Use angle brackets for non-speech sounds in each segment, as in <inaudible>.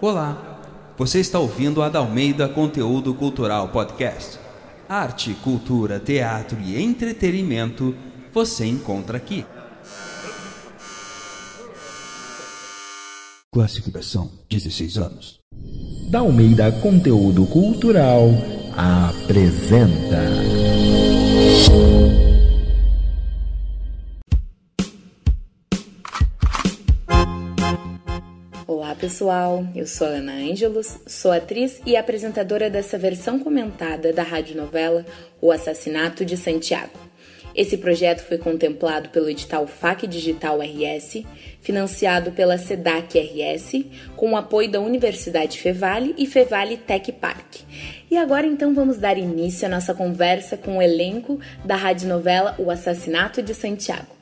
Olá, você está ouvindo a Dalmeida Conteúdo Cultural Podcast. Arte, cultura, teatro e entretenimento você encontra aqui. Classificação 16 anos. Dalmeida Conteúdo Cultural apresenta. Pessoal, eu sou a Ana Ângelos, sou atriz e apresentadora dessa versão comentada da radionovela O Assassinato de Santiago. Esse projeto foi contemplado pelo edital FAC Digital RS, financiado pela SEDAC RS, com o apoio da Universidade Fevale e Fevale Tech Park. E agora então vamos dar início à nossa conversa com o elenco da radionovela O Assassinato de Santiago.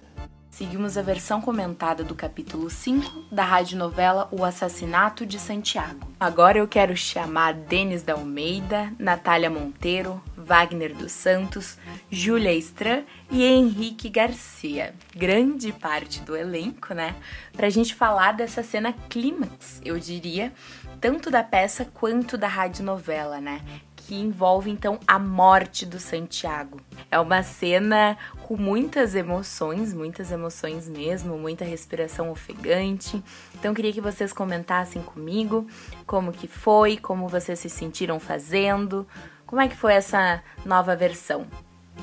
Seguimos a versão comentada do capítulo 5 da radionovela O Assassinato de Santiago. Agora eu quero chamar Denis da Almeida, Natália Monteiro, Wagner dos Santos, Júlia Estran e Henrique Garcia. Grande parte do elenco, né? Pra gente falar dessa cena clímax, eu diria, tanto da peça quanto da radionovela, né? Que envolve então a morte do Santiago. É uma cena com muitas emoções, muitas emoções mesmo, muita respiração ofegante. Então queria que vocês comentassem comigo como que foi, como vocês se sentiram fazendo, como é que foi essa nova versão.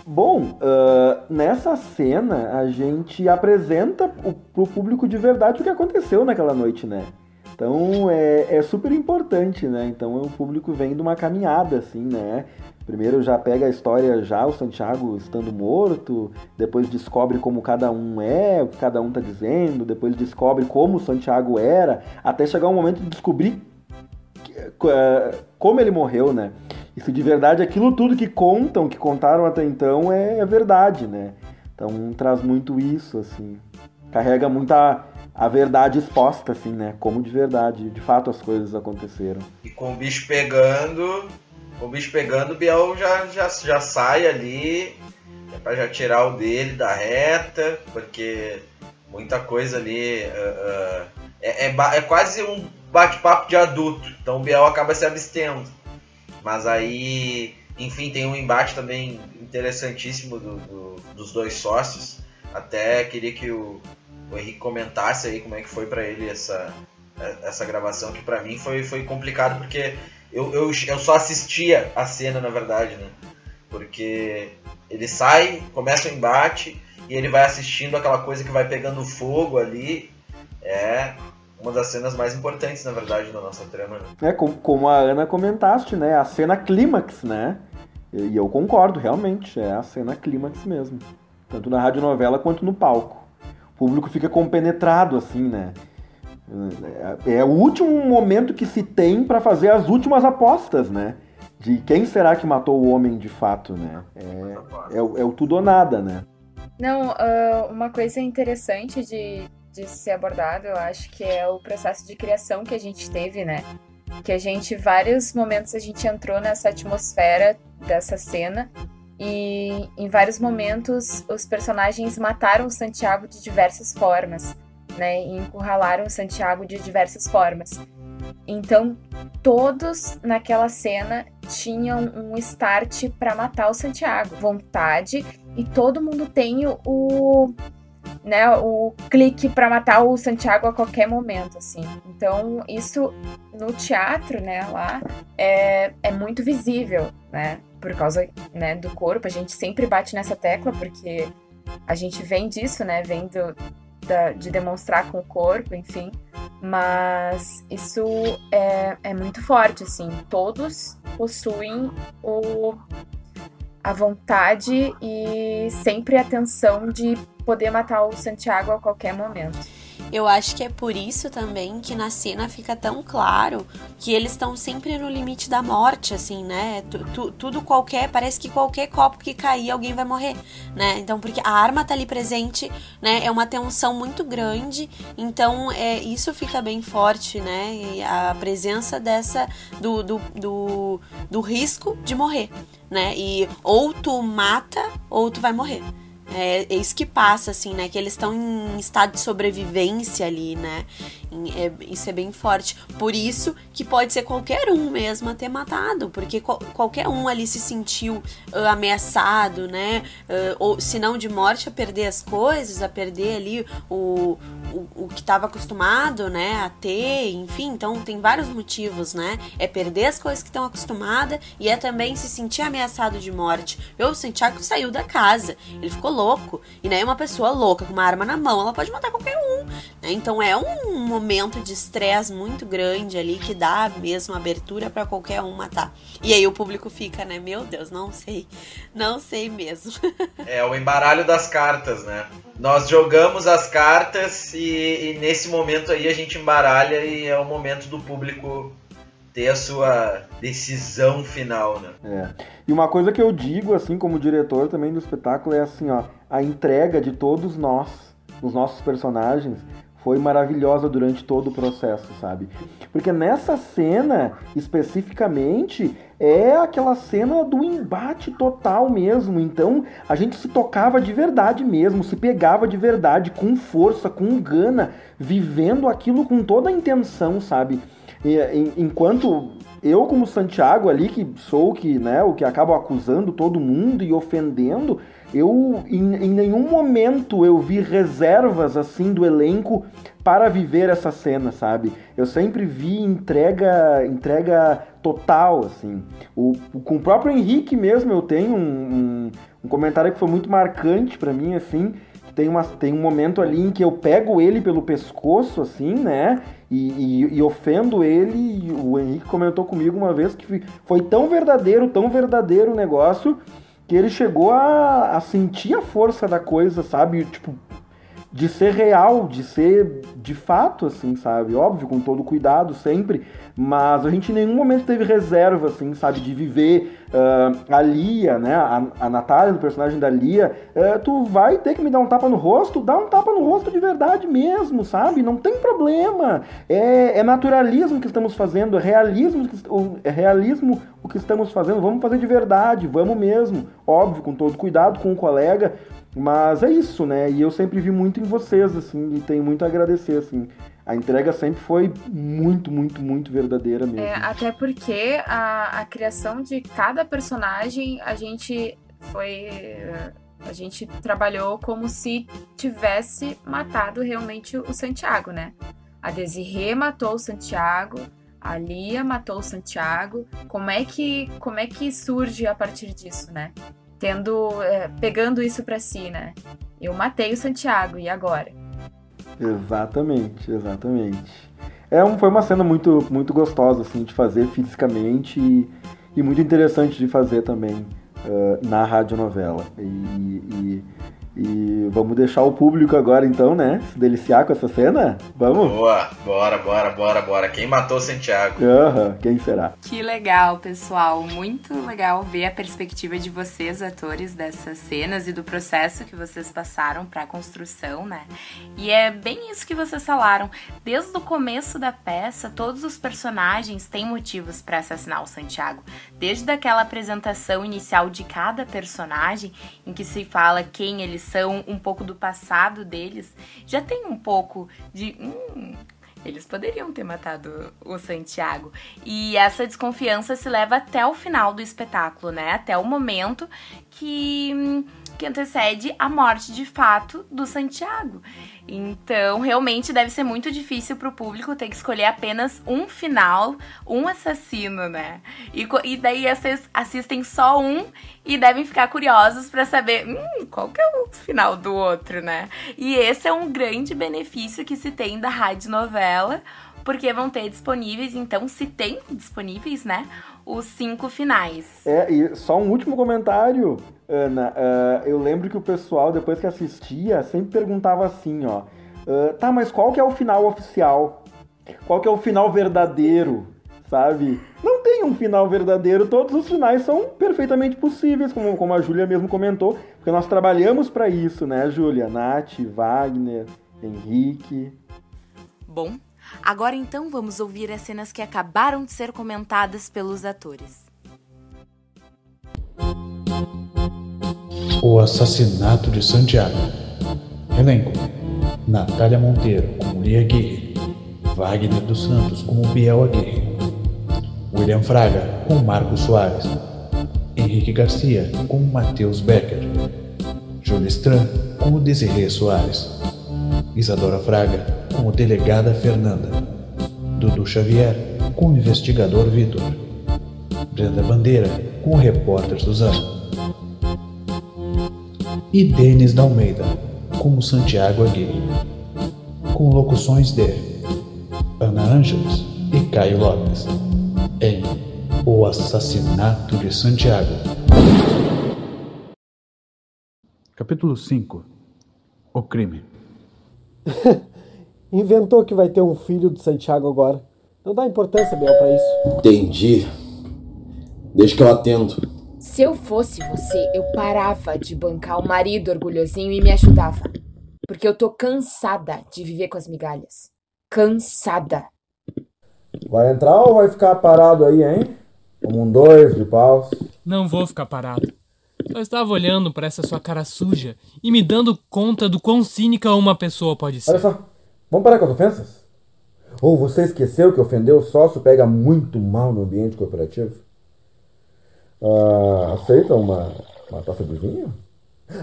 Bom, uh, nessa cena a gente apresenta para o público de verdade o que aconteceu naquela noite, né? Então é, é super importante, né? Então o público vem de uma caminhada, assim, né? Primeiro já pega a história já, o Santiago estando morto, depois descobre como cada um é, o que cada um tá dizendo, depois descobre como o Santiago era, até chegar um momento de descobrir como ele morreu, né? E se de verdade aquilo tudo que contam, que contaram até então, é, é verdade, né? Então traz muito isso, assim. Carrega muita a verdade exposta, assim, né? Como de verdade, de fato as coisas aconteceram. E com o bicho pegando, com o bicho pegando, o Biel já, já, já sai ali é para já tirar o dele da reta, porque muita coisa ali uh, uh, é, é, é, quase um bate-papo de adulto, então o Biel acaba se abstendo. Mas aí, enfim, tem um embate também interessantíssimo do, do, dos dois sócios. Até queria que o, o Henrique comentasse aí como é que foi para ele essa, essa gravação, que para mim foi, foi complicado, porque eu, eu, eu só assistia a cena, na verdade, né? Porque ele sai, começa o embate, e ele vai assistindo aquela coisa que vai pegando fogo ali. É uma das cenas mais importantes, na verdade, da nossa trama. Né? É, como, como a Ana comentaste, né? A cena clímax, né? E eu concordo, realmente, é a cena clímax mesmo. Tanto na radionovela quanto no palco público fica compenetrado, assim, né? É, é o último momento que se tem para fazer as últimas apostas, né? De quem será que matou o homem de fato, né? É, é, é o tudo ou nada, né? Não, uh, uma coisa interessante de, de ser abordado, eu acho que é o processo de criação que a gente teve, né? Que a gente, vários momentos, a gente entrou nessa atmosfera dessa cena e em vários momentos os personagens mataram Santiago de diversas formas, né? E encurralaram Santiago de diversas formas. Então, todos naquela cena tinham um start para matar o Santiago, vontade, e todo mundo tem o, né, o clique para matar o Santiago a qualquer momento, assim. Então, isso no teatro, né, lá, é, é muito visível, né? Por causa né, do corpo. A gente sempre bate nessa tecla porque a gente vem disso, né? Vem do, da, de demonstrar com o corpo, enfim. Mas isso é, é muito forte, assim. Todos possuem o, a vontade e sempre a atenção de poder matar o Santiago a qualquer momento. Eu acho que é por isso também que na cena fica tão claro que eles estão sempre no limite da morte, assim, né? Tu, tu, tudo qualquer, parece que qualquer copo que cair alguém vai morrer, né? Então, porque a arma tá ali presente, né? É uma tensão muito grande, então é, isso fica bem forte, né? E a presença dessa, do, do, do, do risco de morrer, né? E ou tu mata ou tu vai morrer. É, é isso que passa, assim, né? Que eles estão em estado de sobrevivência ali, né? É, isso é bem forte. Por isso que pode ser qualquer um mesmo a ter matado, porque qualquer um ali se sentiu uh, ameaçado, né? Uh, ou se não de morte, a perder as coisas, a perder ali o, o, o que estava acostumado, né? A ter, enfim. Então tem vários motivos, né? É perder as coisas que estão acostumada e é também se sentir ameaçado de morte. Eu, senti Santiago saiu da casa, ele ficou louco. E né, uma pessoa louca com uma arma na mão, ela pode matar qualquer um. Né? Então é um momento de estresse muito grande ali que dá mesmo abertura para qualquer um matar. E aí o público fica, né? Meu Deus, não sei. Não sei mesmo. <laughs> é o embaralho das cartas, né? Nós jogamos as cartas e, e nesse momento aí a gente embaralha e é o momento do público ter a sua decisão final, né? É. E uma coisa que eu digo, assim, como diretor também do espetáculo, é assim, ó, a entrega de todos nós, os nossos personagens, foi maravilhosa durante todo o processo, sabe? Porque nessa cena, especificamente, é aquela cena do embate total mesmo. Então, a gente se tocava de verdade mesmo, se pegava de verdade, com força, com gana, vivendo aquilo com toda a intenção, sabe? enquanto eu como Santiago ali que sou que né o que acabo acusando todo mundo e ofendendo eu em, em, nenhum momento eu vi reservas assim do elenco para viver essa cena sabe eu sempre vi entrega entrega total assim o, com o próprio Henrique mesmo eu tenho um, um, um comentário que foi muito marcante para mim assim tem, uma, tem um momento ali em que eu pego ele pelo pescoço, assim, né? E, e, e, ofendo ele. o Henrique comentou comigo uma vez que foi tão verdadeiro, tão verdadeiro o negócio, que ele chegou a, a sentir a força da coisa, sabe? Tipo, de ser real, de ser de fato, assim, sabe? Óbvio, com todo cuidado sempre, mas a gente em nenhum momento teve reserva, assim, sabe? De viver uh, a Lia, né? A, a Natália, do personagem da Lia, uh, tu vai ter que me dar um tapa no rosto, dá um tapa no rosto de verdade mesmo, sabe? Não tem problema. É, é naturalismo que estamos fazendo, é realismo, é realismo o que estamos fazendo. Vamos fazer de verdade, vamos mesmo. Óbvio, com todo cuidado, com o colega, mas é isso, né? E eu sempre vi muito em vocês, assim, e tenho muito a agradecer, assim. A entrega sempre foi muito, muito, muito verdadeira mesmo. É, até porque a, a criação de cada personagem, a gente foi. A gente trabalhou como se tivesse matado realmente o Santiago, né? A Desirê matou o Santiago, a Lia matou o Santiago. Como é que, como é que surge a partir disso, né? tendo é, pegando isso para si, né? Eu matei o Santiago e agora? Exatamente, exatamente. É um, foi uma cena muito muito gostosa assim de fazer fisicamente e, e muito interessante de fazer também uh, na radionovela. E, e e vamos deixar o público agora, então, né? Se deliciar com essa cena? Vamos? Boa, bora, bora, bora, bora. Quem matou Santiago? Aham, quem será? Que legal, pessoal. Muito legal ver a perspectiva de vocês, atores, dessas cenas e do processo que vocês passaram para a construção, né? E é bem isso que vocês falaram. Desde o começo da peça, todos os personagens têm motivos para assassinar o Santiago. Desde aquela apresentação inicial de cada personagem, em que se fala quem eles são, um pouco do passado deles, já tem um pouco de. Hum, eles poderiam ter matado o Santiago. E essa desconfiança se leva até o final do espetáculo, né? Até o momento que, que antecede a morte de fato do Santiago. Então, realmente deve ser muito difícil para o público ter que escolher apenas um final, um assassino, né? E, e daí vocês assistem só um e devem ficar curiosos para saber hum, qual que é o final do outro, né? E esse é um grande benefício que se tem da rádio novela, porque vão ter disponíveis, então se tem disponíveis, né? Os cinco finais. É, e só um último comentário. Ana, uh, eu lembro que o pessoal, depois que assistia, sempre perguntava assim, ó. Uh, tá, mas qual que é o final oficial? Qual que é o final verdadeiro? Sabe? Não tem um final verdadeiro, todos os finais são perfeitamente possíveis, como, como a Júlia mesmo comentou, porque nós trabalhamos para isso, né, Júlia? Nath, Wagner, Henrique. Bom, agora então vamos ouvir as cenas que acabaram de ser comentadas pelos atores. O assassinato de Santiago. Elenco: Natália Monteiro como Lia Aguirre, Wagner dos Santos como Biel Aguirre, William Fraga como Marcos Soares, Henrique Garcia como Matheus Becker, Júlia Stran como Desirê Soares, Isadora Fraga como Delegada Fernanda, Dudu Xavier como Investigador Vitor, Brenda Bandeira como Repórter Suzano e Denis da Almeida como Santiago Aguirre, com locuções de Ana Ângeles e Caio Lopes, em O Assassinato de Santiago. Capítulo 5 O Crime <laughs> Inventou que vai ter um filho do Santiago agora. Não dá importância, Bel, pra isso. Entendi. Deixa que eu atendo. Se eu fosse você, eu parava de bancar o marido orgulhosinho e me ajudava. Porque eu tô cansada de viver com as migalhas. Cansada. Vai entrar ou vai ficar parado aí, hein? Como um dois de paus. Não vou ficar parado. Só estava olhando para essa sua cara suja e me dando conta do quão cínica uma pessoa pode ser. Olha só, vamos parar com as ofensas? Ou você esqueceu que ofender o sócio pega muito mal no ambiente corporativo? Ah, aceita uma, uma taça de vinho?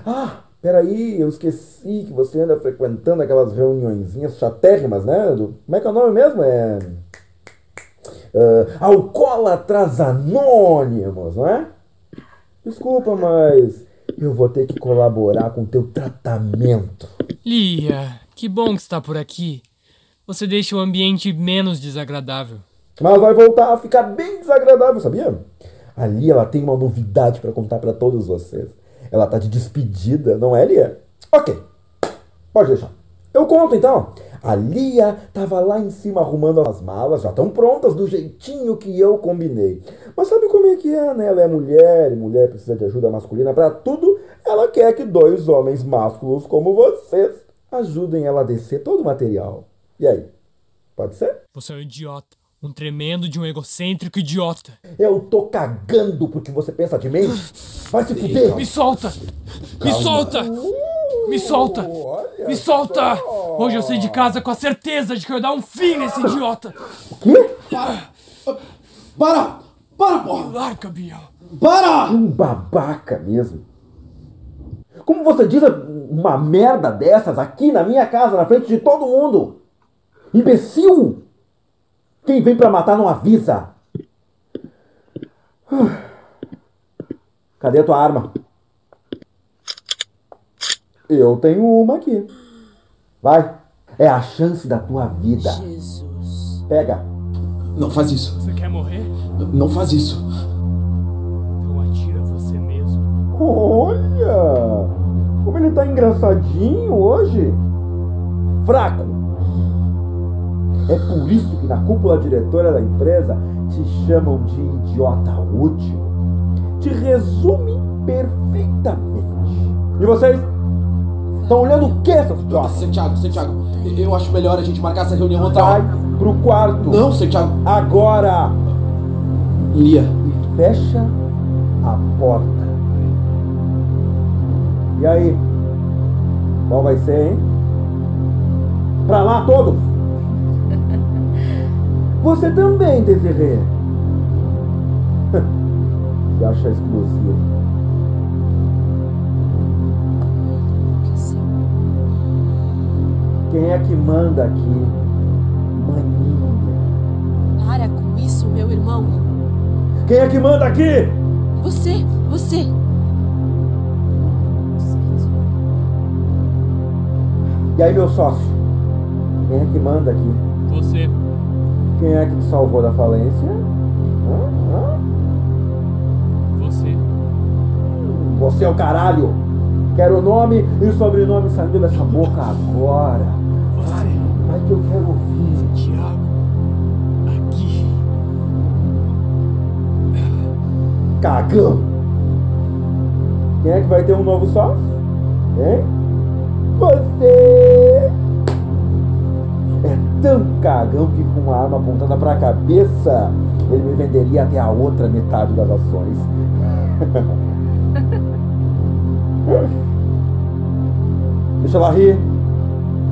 Ah, peraí, eu esqueci que você anda frequentando aquelas reuniõezinhas chatérrimas, né? Do, como é que é o nome mesmo? É. Uh, Alcoólatras Anônimos, não é? Desculpa, mas eu vou ter que colaborar com o teu tratamento. Lia, que bom que está por aqui. Você deixa o ambiente menos desagradável. Mas vai voltar a ficar bem desagradável, sabia? Ali ela tem uma novidade para contar para todos vocês. Ela tá de despedida, não é, Lia? Ok, pode deixar. Eu conto então. A Lia tava lá em cima arrumando as malas, já estão prontas do jeitinho que eu combinei. Mas sabe como é que é, né? Ela é mulher e mulher precisa de ajuda masculina para tudo. Ela quer que dois homens másculos como vocês ajudem ela a descer todo o material. E aí? Pode ser? Você é um idiota. Um tremendo de um egocêntrico idiota. Eu tô cagando porque você pensa de mim. Vai se fuder. Me solta! Me solta! Me solta! Me solta! Hoje eu saí de casa com a certeza de que eu ia dar um fim nesse idiota. O quê? Para! Para! Para, porra! Larga, Biel. Para! Um babaca mesmo. Como você diz uma merda dessas aqui na minha casa, na frente de todo mundo? Imbecil! Quem vem pra matar não avisa. <sighs> Cadê a tua arma? Eu tenho uma aqui. Vai. É a chance da tua vida. Jesus. Pega. Não faz isso. Você quer morrer? Não faz isso. Então atira você mesmo. Olha! Ele tá engraçadinho hoje. Fraco. É por isso que na cúpula diretora da empresa te chamam de idiota útil. Te resume perfeitamente. E vocês? Estão olhando o que, seus idiotas? Santiago, Santiago, eu acho melhor a gente marcar essa reunião outra Vai hora. pro quarto. Não, Santiago. Agora! Lia. E fecha a porta. E aí? Qual vai ser, hein? Pra lá todos! <laughs> Você também, Desirê. Se <laughs> acha exclusivo. Quem é que manda aqui? Maninha. Para com isso, meu irmão. Quem é que manda aqui? Você, você. E aí, meu sócio? Quem é que manda aqui? Você. Quem é que te salvou da falência? Hã? Hã? Você. Você é o caralho! Quero o nome e sobrenome saindo dessa boca agora! Você. Vai que eu quero ouvir! Santiago. Aqui. Cagão! Quem é que vai ter um novo sócio? Hein? Você! É tão cagão que com uma arma apontada pra cabeça, ele me venderia até a outra metade das ações. <laughs> Deixa ela rir.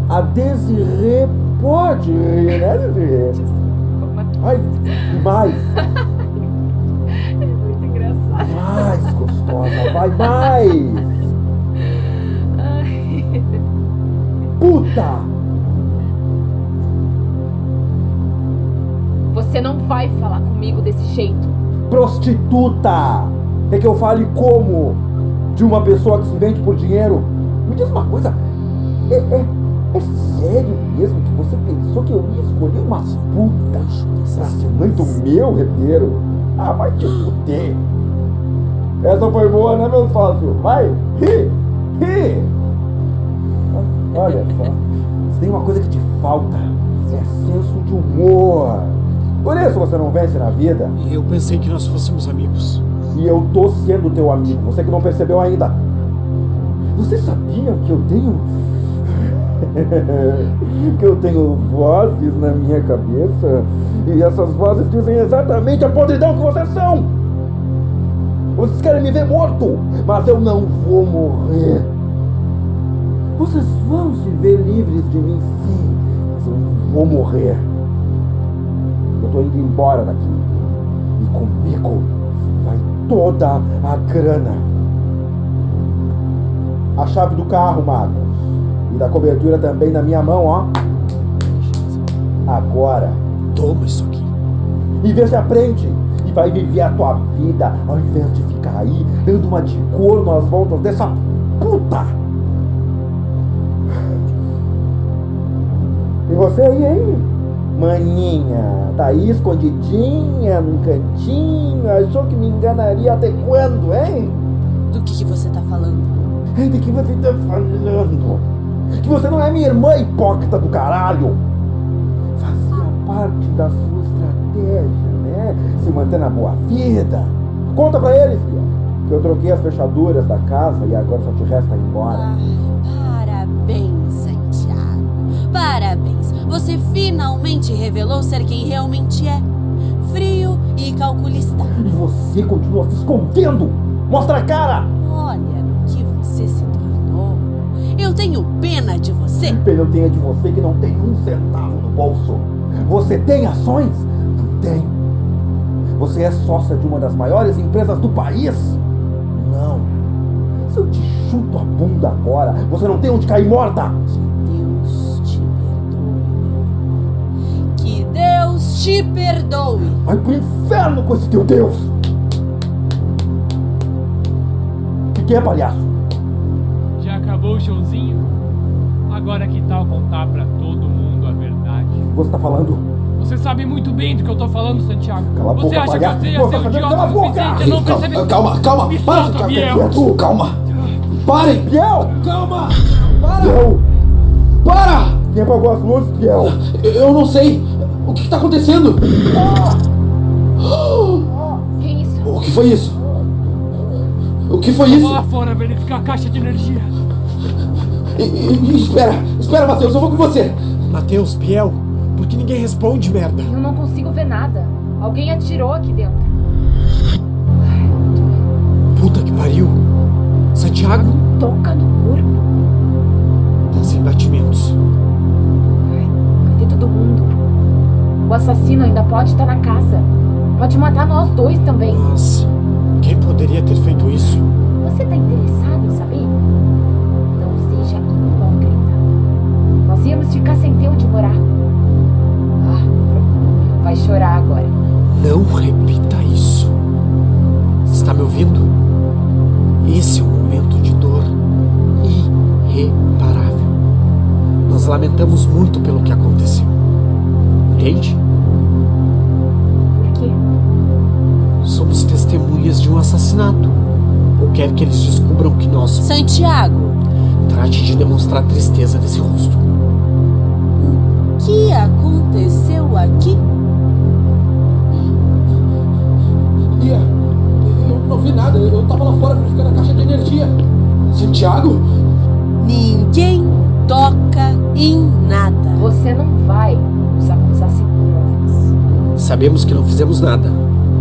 A Desirê pode rir, né, Desirê? Ai, mais. <laughs> É muito engraçado. Mais gostosa, vai mais. Puta! Você não vai falar comigo desse jeito. Prostituta! Quer que eu fale como? De uma pessoa que se vende por dinheiro? Me diz uma coisa. É, é, é sério mesmo que você pensou que eu ia escolher uma puta pra ser mãe do meu herdeiro? Ah, vai te fuder. Essa foi boa, né, meu sócio? Vai, ri, ri. Olha só, se tem uma coisa que te falta, é senso de humor. Por isso você não vence na vida. Eu pensei que nós fôssemos amigos. E eu tô sendo teu amigo, você que não percebeu ainda. Você sabia que eu tenho. <laughs> que eu tenho vozes na minha cabeça? E essas vozes dizem exatamente a podridão que vocês são! Vocês querem me ver morto, mas eu não vou morrer. Vocês vão se ver livres de mim, sim, mas eu não vou morrer. Eu tô indo embora daqui. E comigo vai toda a grana. A chave do carro, Marcos. E da cobertura também na minha mão, ó. Agora. Toma isso aqui. E vê se aprende. E vai viver a tua vida ao invés de ficar aí dando uma de corno às voltas dessa puta. E você aí, hein? Maninha, tá aí escondidinha num cantinho, achou que me enganaria até quando, hein? Do que, que você tá falando? Ei, do que você tá falando? Que você não é minha irmã hipócrita do caralho! Fazia parte da sua estratégia, né? Se manter na boa vida. Conta pra eles, filha, que eu troquei as fechaduras da casa e agora só te resta ir embora. Ai, parabéns, Santiago. Parabéns. Você finalmente revelou ser quem realmente é. Frio e calculista. E você continua se escondendo! Mostra a cara! Olha no que você se tornou. Eu tenho pena de você. Pena eu tenho de você que não tem um centavo no bolso. Você tem ações? Não tem. Você é sócia de uma das maiores empresas do país? Não. Se eu te chuto a bunda agora, você não tem onde cair morta? Te perdoe. Vai pro inferno com esse teu Deus! O que é, palhaço? Já acabou o showzinho? Agora que tal contar pra todo mundo a verdade? Você tá falando? Você sabe muito bem do que eu tô falando, Santiago. Cala a você boca, acha palhaço. que você ia ser um cala idiota a o boca. suficiente não Calma, perceber? calma, calma. Me Para solta, Biel. quieto. Calma. Parem. Biel! Calma. Para. Biel! Para. Quem apagou as luzes, Biel? Eu- Eu não sei. O que, que tá acontecendo? Que isso? O que foi isso? O que foi Vou isso? lá fora verificar a caixa de energia. E- e- espera, espera, Matheus, eu vou com você. Matheus, Biel, por que ninguém responde, merda? Eu não consigo ver nada. Alguém atirou aqui dentro. Puta que pariu. Santiago? Toca no corpo. Tá sem batimentos. O assassino ainda pode estar na casa. Pode matar nós dois também. Mas quem poderia ter feito isso? Você tá interessado em saber? Não seja hipócrita. Nós íamos ficar sem ter onde morar. Ah, vai chorar agora. Não repita isso. Está me ouvindo? Esse é um momento de dor irreparável. Nós lamentamos muito pelo que aconteceu. Entende? Por quê? Somos testemunhas de um assassinato. Ou quer que eles descubram que nós. Santiago, Trate de demonstrar tristeza nesse rosto. o que aconteceu aqui? Eu não vi nada. Eu tava lá fora verificando a caixa de energia. Santiago? Ninguém toca em nada. Você não vai provas. Sabemos que não fizemos nada.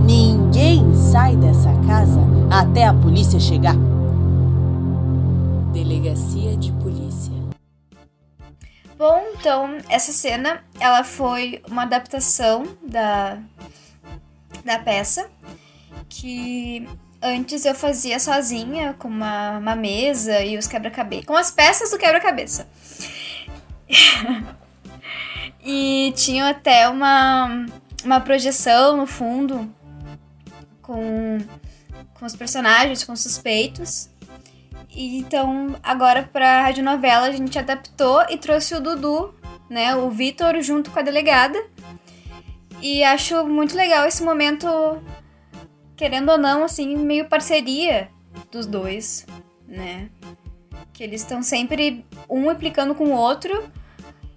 Ninguém sai dessa casa até a polícia chegar. Delegacia de Polícia. Bom, então essa cena ela foi uma adaptação da, da peça que antes eu fazia sozinha com uma, uma mesa e os quebra-cabeça, com as peças do quebra-cabeça. <laughs> e tinha até uma, uma projeção no fundo com, com os personagens, com os suspeitos. E, então, agora pra radionovela a gente adaptou e trouxe o Dudu, né, o Vitor, junto com a delegada. E acho muito legal esse momento, querendo ou não, assim, meio parceria dos dois, né? Que eles estão sempre um implicando com o outro,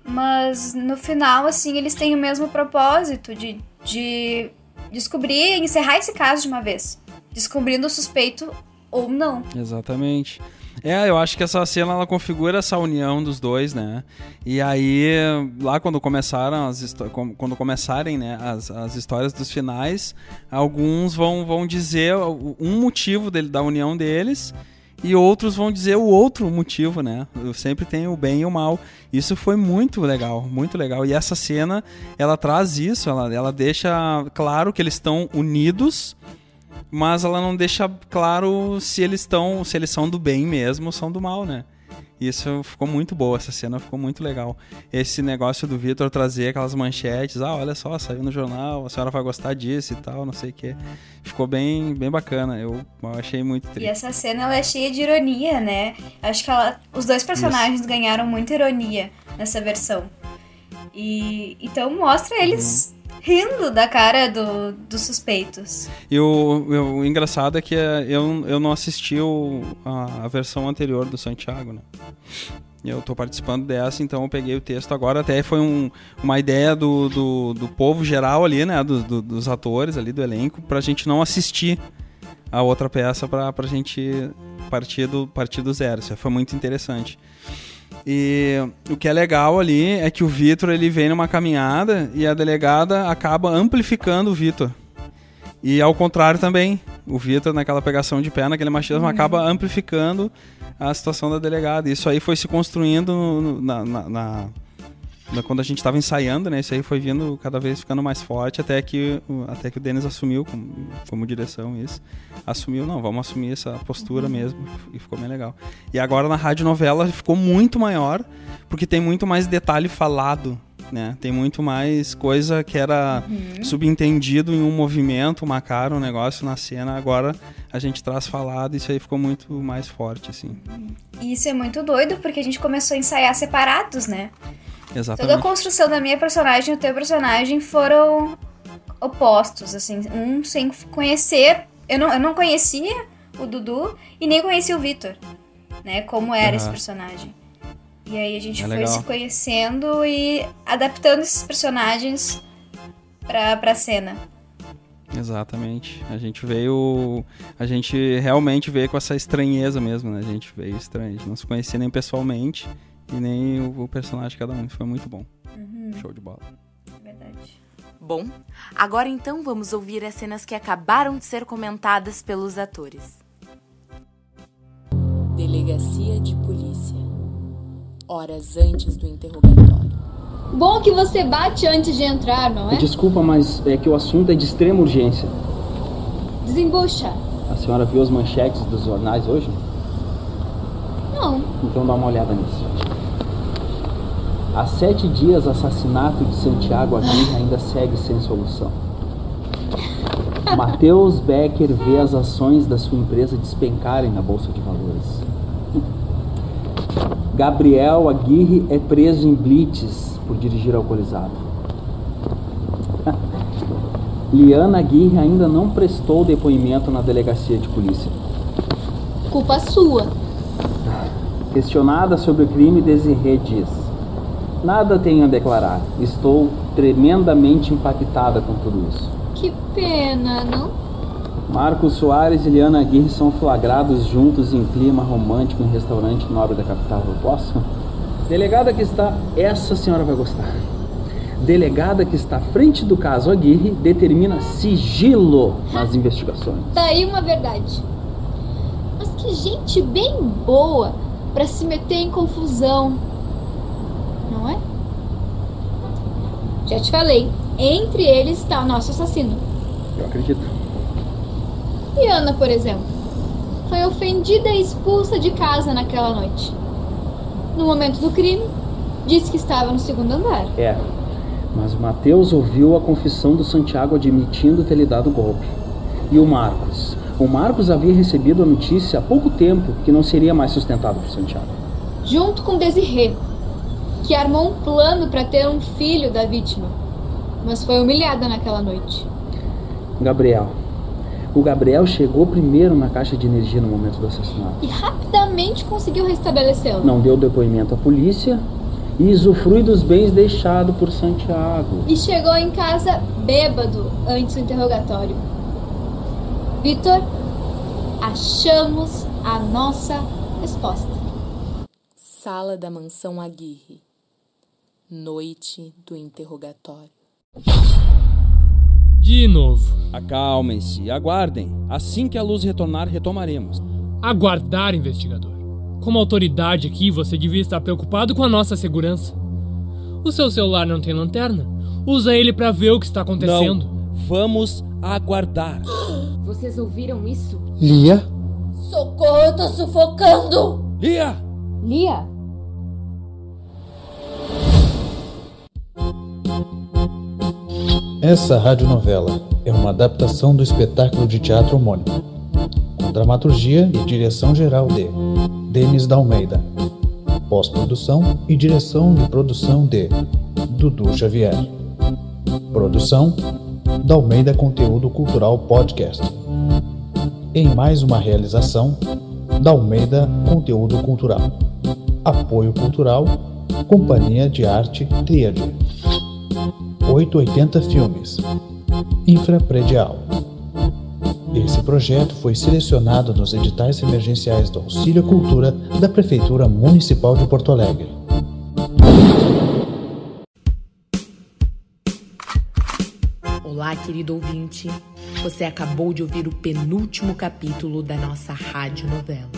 mas no final, assim, eles têm o mesmo propósito de, de descobrir e encerrar esse caso de uma vez. Descobrindo o suspeito ou não. Exatamente. É, eu acho que essa cena ela configura essa união dos dois, né? E aí, lá quando começaram as quando começarem, né, as, as histórias dos finais, alguns vão, vão dizer um motivo dele, da união deles e outros vão dizer o outro motivo, né? Eu sempre tem o bem e o mal. Isso foi muito legal, muito legal. E essa cena, ela traz isso, ela, ela deixa claro que eles estão unidos mas ela não deixa claro se eles estão, se eles são do bem mesmo ou são do mal, né? Isso ficou muito boa, essa cena ficou muito legal. Esse negócio do Vitor trazer aquelas manchetes, ah, olha só, saiu no jornal, a senhora vai gostar disso e tal, não sei o quê. Ficou bem, bem bacana, eu, eu achei muito triste. E essa cena ela é cheia de ironia, né? Acho que ela, os dois personagens Isso. ganharam muita ironia nessa versão. E então mostra eles uhum rindo da cara do, dos suspeitos. E o, o, engraçado é que é, eu, eu não assisti o, a, a versão anterior do Santiago, né? Eu estou participando dessa, então eu peguei o texto agora. Até foi um, uma ideia do, do, do, povo geral ali, né? Do, do, dos atores ali do elenco, pra gente não assistir a outra peça pra, pra gente partir do, partir do zero. Isso foi muito interessante. E o que é legal ali é que o Vitor ele vem numa caminhada e a delegada acaba amplificando o Vitor. E ao contrário também, o Vitor naquela pegação de pé, naquele machismo, uhum. acaba amplificando a situação da delegada. Isso aí foi se construindo no, na, na, na quando a gente estava ensaiando, né? Isso aí foi vindo cada vez ficando mais forte até que, até que o Denis assumiu como, como direção isso. Assumiu, não, vamos assumir essa postura uhum. mesmo. E ficou bem legal. E agora na rádio novela ficou muito maior, porque tem muito mais detalhe falado. Né? Tem muito mais coisa que era uhum. subentendido em um movimento, uma cara, um negócio na cena. Agora a gente traz falado e isso aí ficou muito mais forte, assim. E isso é muito doido, porque a gente começou a ensaiar separados, né? Exatamente. Toda a construção da minha personagem e o teu personagem foram opostos, assim, um sem conhecer. Eu não, eu não conhecia o Dudu e nem conhecia o Vitor, né? Como era uhum. esse personagem. E aí a gente é foi legal. se conhecendo e adaptando esses personagens pra, pra cena. Exatamente. A gente veio. A gente realmente veio com essa estranheza mesmo, né? A gente veio estranho. A gente não se conhecia nem pessoalmente e nem o, o personagem de cada um. Isso foi muito bom. Uhum. Show de bola. Verdade. Bom, agora então vamos ouvir as cenas que acabaram de ser comentadas pelos atores. Delegacia de Polícia. Horas antes do interrogatório. Bom que você bate antes de entrar, não é? Desculpa, mas é que o assunto é de extrema urgência. Desembucha. A senhora viu as manchetes dos jornais hoje? Não. Então dá uma olhada nisso. Há sete dias, o assassinato de Santiago Aguirre ainda segue sem solução. Matheus Becker vê as ações da sua empresa despencarem na Bolsa de Valores. Gabriel Aguirre é preso em blitz por dirigir alcoolizado. Liana Aguirre ainda não prestou depoimento na delegacia de polícia. Culpa sua. Questionada sobre o crime, Desirê diz: Nada tenho a declarar. Estou tremendamente impactada com tudo isso. Que pena, não? Marcos Soares e Liana Aguirre são flagrados juntos em clima romântico em restaurante nobre da capital. Eu posso? Delegada que está. Essa senhora vai gostar. Delegada que está à frente do caso Aguirre determina sigilo nas investigações. Tá aí uma verdade. Mas que gente bem boa para se meter em confusão. Não é? Já te falei, entre eles está o nosso assassino. Eu acredito. E Ana, por exemplo, foi ofendida e expulsa de casa naquela noite. No momento do crime, disse que estava no segundo andar. É. Mas o Matheus ouviu a confissão do Santiago admitindo ter lhe dado o golpe. E o Marcos? O Marcos havia recebido a notícia há pouco tempo que não seria mais sustentado por Santiago. Junto com Desirê, que armou um plano para ter um filho da vítima, mas foi humilhada naquela noite. Gabriel. O Gabriel chegou primeiro na caixa de energia no momento do assassinato. E rapidamente conseguiu restabelecê-lo. Não deu depoimento à polícia e usufrui dos bens deixados por Santiago. E chegou em casa bêbado antes do interrogatório. Vitor, achamos a nossa resposta. Sala da mansão Aguirre. Noite do interrogatório. De novo. Acalmem-se e aguardem. Assim que a luz retornar, retomaremos. Aguardar, investigador. Como autoridade aqui, você devia estar preocupado com a nossa segurança. O seu celular não tem lanterna? Usa ele para ver o que está acontecendo. Não. Vamos aguardar. <gasps> Vocês ouviram isso? Lia? Socorro, eu tô sufocando! Lia! Lia? Essa radionovela é uma adaptação do espetáculo de teatro homônimo, com dramaturgia e direção geral de Denis da Almeida, pós-produção e direção de produção de Dudu Xavier, produção da Almeida Conteúdo Cultural Podcast, em mais uma realização da Almeida Conteúdo Cultural, apoio cultural, Companhia de Arte Tríade. 880 Filmes Infrapredial Esse projeto foi selecionado nos editais emergenciais do Auxílio Cultura da Prefeitura Municipal de Porto Alegre. Olá, querido ouvinte. Você acabou de ouvir o penúltimo capítulo da nossa radionovela.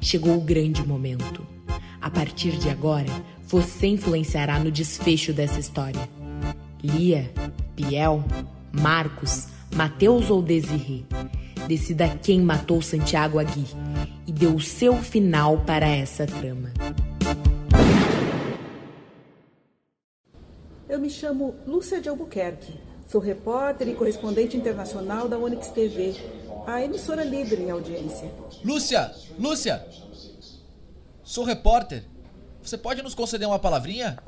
Chegou o grande momento. A partir de agora, você influenciará no desfecho dessa história. Lia, Biel, Marcos, Mateus ou Desirê. Decida quem matou Santiago Agui e deu o seu final para essa trama. Eu me chamo Lúcia de Albuquerque. Sou repórter e correspondente internacional da Onyx TV, a emissora líder em audiência. Lúcia! Lúcia! Sou repórter. Você pode nos conceder uma palavrinha?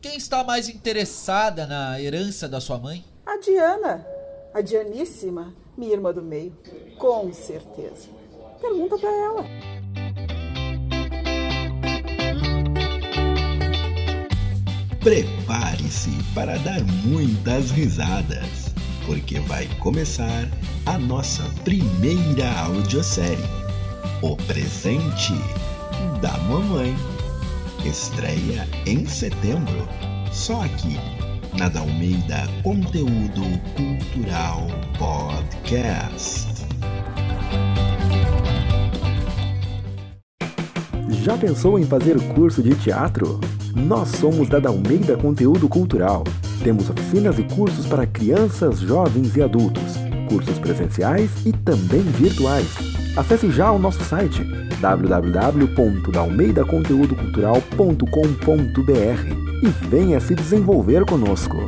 Quem está mais interessada na herança da sua mãe? A Diana, a Dianíssima, minha irmã do meio. Com certeza. Pergunta para ela. Prepare-se para dar muitas risadas, porque vai começar a nossa primeira audiosérie, O Presente da Mamãe. Estreia em setembro, só aqui na Dalmeida Conteúdo Cultural Podcast. Já pensou em fazer curso de teatro? Nós somos da Dalmeida Conteúdo Cultural. Temos oficinas e cursos para crianças, jovens e adultos, cursos presenciais e também virtuais. Acesse já o nosso site www.dalmeidaconteudocultural.com.br e venha se desenvolver conosco.